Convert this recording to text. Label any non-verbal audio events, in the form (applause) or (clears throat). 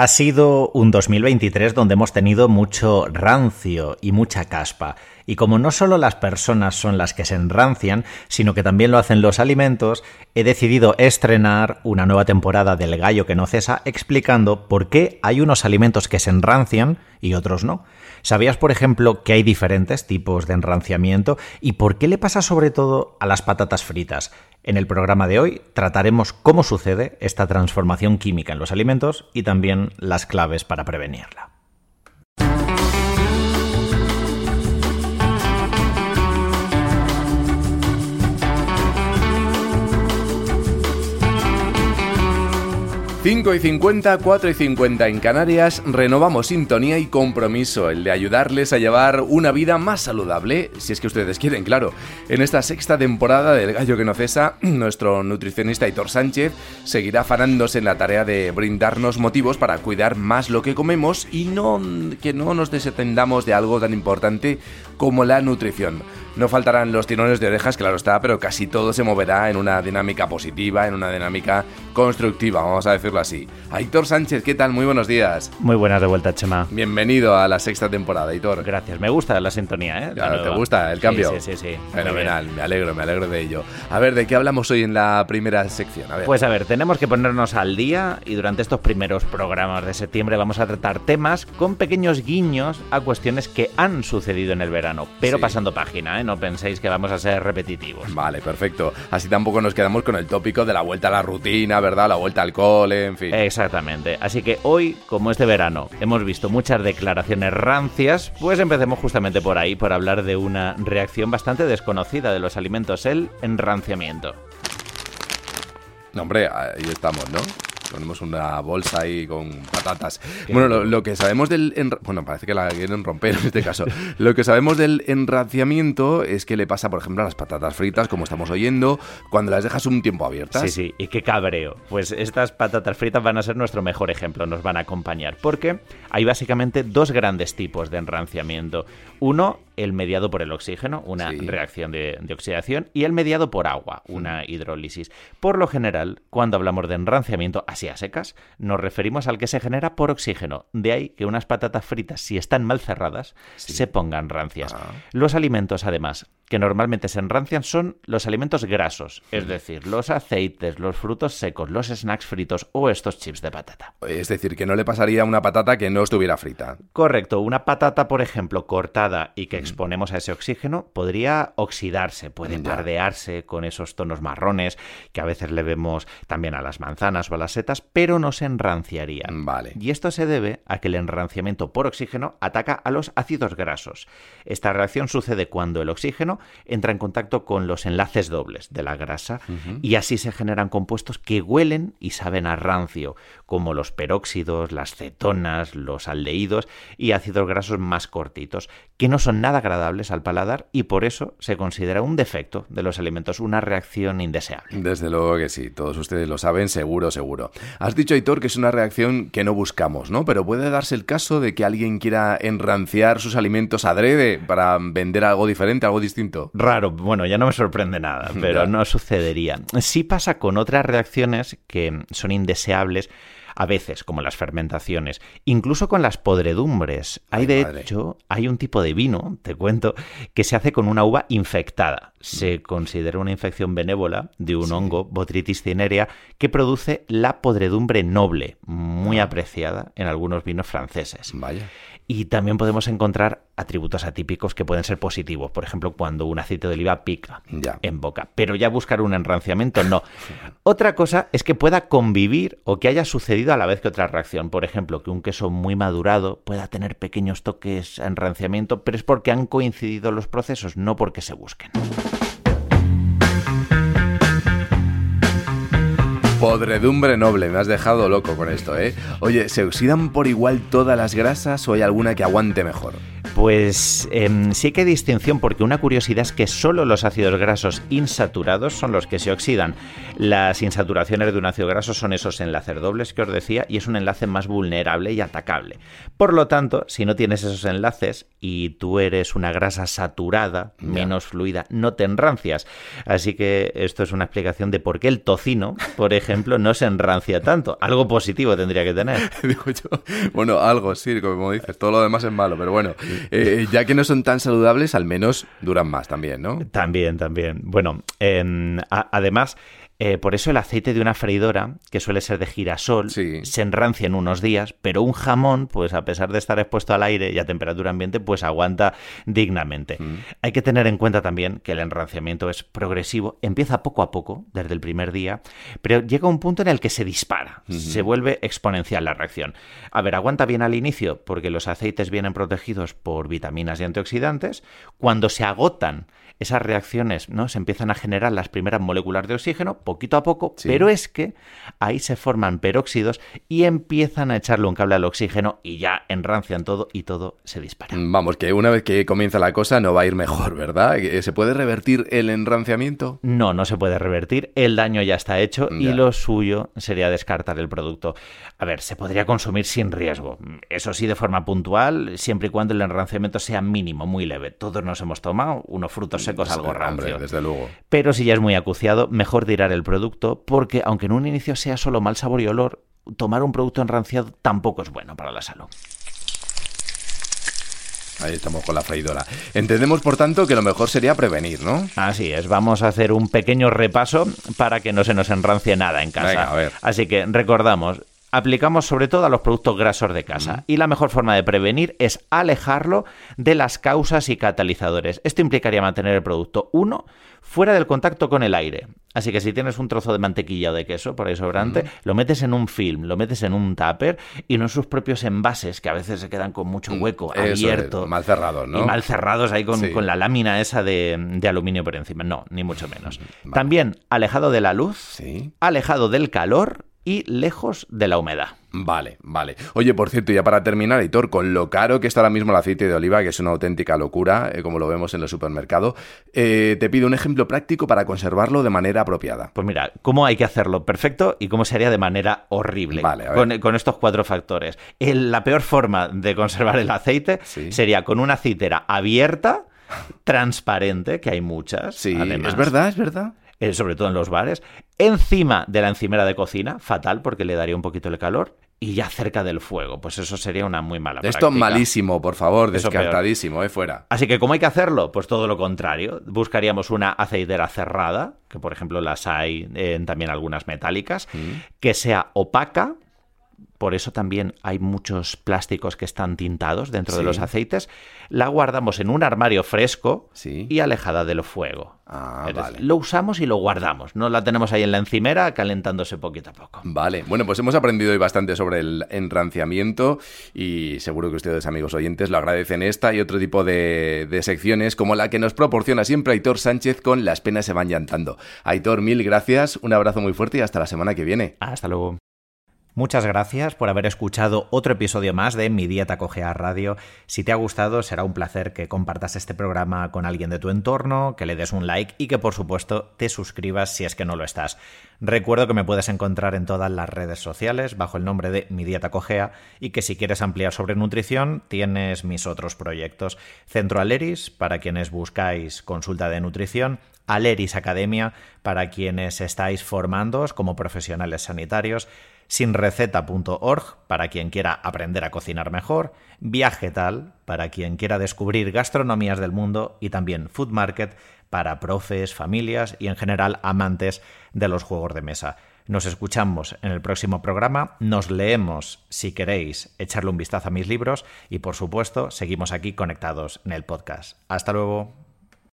Ha sido un 2023 donde hemos tenido mucho rancio y mucha caspa. Y como no solo las personas son las que se enrancian, sino que también lo hacen los alimentos, he decidido estrenar una nueva temporada del Gallo que no cesa explicando por qué hay unos alimentos que se enrancian y otros no. ¿Sabías, por ejemplo, que hay diferentes tipos de enranciamiento y por qué le pasa sobre todo a las patatas fritas? En el programa de hoy trataremos cómo sucede esta transformación química en los alimentos y también las claves para prevenirla. 5 y 50, 4 y 50 en Canarias, renovamos sintonía y compromiso, el de ayudarles a llevar una vida más saludable, si es que ustedes quieren, claro. En esta sexta temporada del Gallo que no cesa, (clears throat) nuestro nutricionista Hitor Sánchez seguirá afanándose en la tarea de brindarnos motivos para cuidar más lo que comemos y no que no nos desatendamos de algo tan importante como la nutrición. No faltarán los tirones de orejas, claro está, pero casi todo se moverá en una dinámica positiva, en una dinámica constructiva, vamos a decirlo así. Aitor Sánchez, ¿qué tal? Muy buenos días. Muy buenas de vuelta, Chema. Bienvenido a la sexta temporada, Aitor. Gracias, me gusta la sintonía, ¿eh? Claro, ¿te gusta el cambio? Sí, sí, sí. Fenomenal, me alegro, me alegro de ello. A ver, ¿de qué hablamos hoy en la primera sección? A ver. Pues a ver, tenemos que ponernos al día y durante estos primeros programas de septiembre vamos a tratar temas con pequeños guiños a cuestiones que han sucedido en el verano, pero pasando página, ¿eh? No penséis que vamos a ser repetitivos. Vale, perfecto. Así tampoco nos quedamos con el tópico de la vuelta a la rutina, ¿verdad? La vuelta al cole, en fin. Exactamente. Así que hoy, como este verano, hemos visto muchas declaraciones rancias, pues empecemos justamente por ahí, por hablar de una reacción bastante desconocida de los alimentos, el enranciamiento. No, hombre, ahí estamos, ¿no? Ponemos una bolsa ahí con patatas. Bueno, lo, que sabemos del... Bueno, parece que la quieren romper en este caso. (laughs) lo que sabemos del enraciamiento es que le pasa, por ejemplo, a las patatas fritas, como estamos oyendo, cuando las dejas un tiempo abiertas. Sí, sí, y qué cabreo. Pues estas patatas fritas van a ser nuestro mejor ejemplo, nos van a acompañar, porque hay básicamente dos grandes tipos de enranciamiento. Uno, el mediado por el oxígeno, una reacción de, de oxidación, y el mediado por agua, una hidrólisis. Por lo general, cuando hablamos de enranciamiento, así a secas, nos referimos al que se genera por oxígeno. De ahí que unas patatas fritas, si están mal cerradas, se pongan rancias. Ah. Los alimentos, además, que normalmente se enrancian son los alimentos grasos, es decir, los aceites, los frutos secos, los snacks fritos o estos chips de patata. Es decir, que no le pasaría a una patata que no estuviera frita. Correcto, una patata, por ejemplo, cortada y que exponemos a ese oxígeno, podría oxidarse, puede pardearse con esos tonos marrones que a veces le vemos también a las manzanas o a las setas, pero no se enranciarían. Vale. Y esto se debe a que el enranciamiento por oxígeno ataca a los ácidos grasos. Esta reacción sucede cuando el oxígeno entra en contacto con los enlaces dobles de la grasa y así se generan compuestos que huelen y saben a rancio, como los peróxidos, las cetonas, los aldehídos y ácidos grasos más cortitos, que no son nada agradables al paladar y por eso se considera un defecto de los alimentos, una reacción indeseable. Desde luego que sí, todos ustedes lo saben, seguro, seguro. Has dicho, Aitor, que es una reacción que no buscamos, ¿no? Pero puede darse el caso de que alguien quiera enranciar sus alimentos adrede para vender algo diferente, algo distinto. Raro, bueno, ya no me sorprende nada, (laughs) pero no sucedería. Sí pasa con otras reacciones que son indeseables a veces, como las fermentaciones, incluso con las podredumbres. Hay de hecho, hay un tipo de vino, te cuento, que se hace con una uva infectada. Se considera una infección benévola de un hongo, Botrytis cinerea, que produce la podredumbre noble, muy ah. apreciada en algunos vinos franceses. Vaya. Y también podemos encontrar atributos atípicos que pueden ser positivos. Por ejemplo, cuando un aceite de oliva pica en boca. Pero ya buscar un enranciamiento, no. Otra cosa es que pueda convivir o que haya sucedido a la vez que otra reacción. Por ejemplo, que un queso muy madurado pueda tener pequeños toques de enranciamiento, pero es porque han coincidido los procesos, no porque se busquen. Podredumbre noble, me has dejado loco con esto, ¿eh? Oye, ¿se oxidan por igual todas las grasas o hay alguna que aguante mejor? Pues em, sí que hay distinción porque una curiosidad es que solo los ácidos grasos insaturados son los que se oxidan. Las insaturaciones de un ácido graso son esos enlaces dobles que os decía y es un enlace más vulnerable y atacable. Por lo tanto, si no tienes esos enlaces y tú eres una grasa saturada, menos fluida, no te enrancias. Así que esto es una explicación de por qué el tocino, por ejemplo, no se enrancia tanto. Algo positivo tendría que tener. (laughs) Bueno, algo, sí, como dices, todo lo demás es malo, pero bueno, eh, ya que no son tan saludables, al menos duran más también, ¿no? También, también. Bueno, además, eh, por eso el aceite de una freidora, que suele ser de girasol, se enrancia en unos días, pero un jamón, pues a pesar de estar expuesto al aire y a temperatura ambiente, pues aguanta dignamente. Mm. Hay que tener en cuenta también que el enranciamiento es progresivo, empieza poco a poco, desde el primer día, pero llega un punto en el que se dispara, se vuelve exponencial la reacción. A ver, aguanta bien al inicio porque los aceites vienen protegidos por vitaminas y antioxidantes. Cuando se agotan esas reacciones ¿no? se empiezan a generar las primeras moléculas de oxígeno, poquito a poco, pero es que ahí se forman peróxidos y empiezan a echarle un cable al oxígeno y ya enrancian todo y todo se dispara. Mm, vamos, que una vez que comienza la cosa no va a ir mejor, ¿verdad? ¿Se puede revertir el enranciamiento? No, no se puede revertir, el daño ya está hecho y lo suyo sería descartar el producto. A ver, se podría consumir sin riesgo, eso sí de forma puntual, siempre y cuando el enranciamiento sea mínimo, muy leve. Todos nos hemos tomado unos frutos secos algo rancio. desde luego. Pero si ya es muy acuciado, mejor tirar el producto, porque aunque en un inicio sea solo mal sabor y olor, tomar un producto enranciado tampoco es bueno para la salud. Ahí estamos con la freidora. Entendemos, por tanto, que lo mejor sería prevenir, ¿no? Así es. Vamos a hacer un pequeño repaso para que no se nos enrancie nada en casa. Así que recordamos, aplicamos sobre todo a los productos grasos de casa. Y la mejor forma de prevenir es alejarlo de las causas y catalizadores. Esto implicaría mantener el producto, uno, fuera del contacto con el aire. Así que si tienes un trozo de mantequilla o de queso por ahí sobrante, lo metes en un film, lo metes en un tupper y no en sus propios envases, que a veces se quedan con mucho mm, hueco, abierto. mal cerrados, ¿no? Y mal cerrados ahí con, la lámina esa de, aluminio por encima. No, ni mucho menos. También alejado de la luz, alejado del calor y lejos de la humedad. Vale, vale. Oye, por cierto, ya para terminar, Hitor, con lo caro que está ahora mismo el aceite de oliva, que es una auténtica locura, eh, como lo vemos en el supermercado, eh, te pido un ejemplo práctico para conservarlo de manera apropiada. Pues mira, ¿cómo hay que hacerlo perfecto y cómo se haría de manera horrible? Vale, con, estos cuatro factores. la peor forma de conservar el aceite sería con una aceitera abierta, transparente, que hay muchas. Sí, es verdad, es verdad. Eh, sobre todo en los bares, encima de la encimera de cocina, fatal porque le daría un poquito de calor, y ya cerca del fuego. Pues eso sería una muy mala Esto es malísimo, por favor, descartadísimo, eh, fuera. Así que, ¿cómo hay que hacerlo? Pues todo lo contrario. Buscaríamos una aceitera cerrada, que por ejemplo las hay en también algunas metálicas, mm. que sea opaca, por eso también hay muchos plásticos que están tintados dentro de los aceites, la guardamos en un armario fresco y alejada del fuego. Ah, lo usamos y lo guardamos, no la tenemos ahí en la encimera calentándose poquito a poco. Vale, bueno, pues hemos aprendido hoy bastante sobre el enranciamiento y seguro que ustedes, amigos oyentes, lo agradecen esta y otro tipo de, de secciones como la que nos proporciona siempre Aitor Sánchez con Las penas se van llantando. Aitor, mil gracias, un abrazo muy fuerte y hasta la semana que viene. Hasta luego. Muchas gracias por haber escuchado otro episodio más de Mi Dieta Cogea Radio. Si te ha gustado, será un placer que compartas este programa con alguien de tu entorno, que le des un like y que por supuesto te suscribas si es que no lo estás. Recuerdo que me puedes encontrar en todas las redes sociales bajo el nombre de Mi Dieta Cogea y que si quieres ampliar sobre nutrición tienes mis otros proyectos. Centro Aleris, para quienes buscáis consulta de nutrición, Aleris Academia, para quienes estáis formándoos como profesionales sanitarios, sinreceta.org para quien quiera aprender a cocinar mejor, Viajetal para quien quiera descubrir gastronomías del mundo y también Food Market para profes, familias y en general amantes de los juegos de mesa. Nos escuchamos en el próximo programa, nos leemos si queréis echarle un vistazo a mis libros y por supuesto seguimos aquí conectados en el podcast. Hasta luego.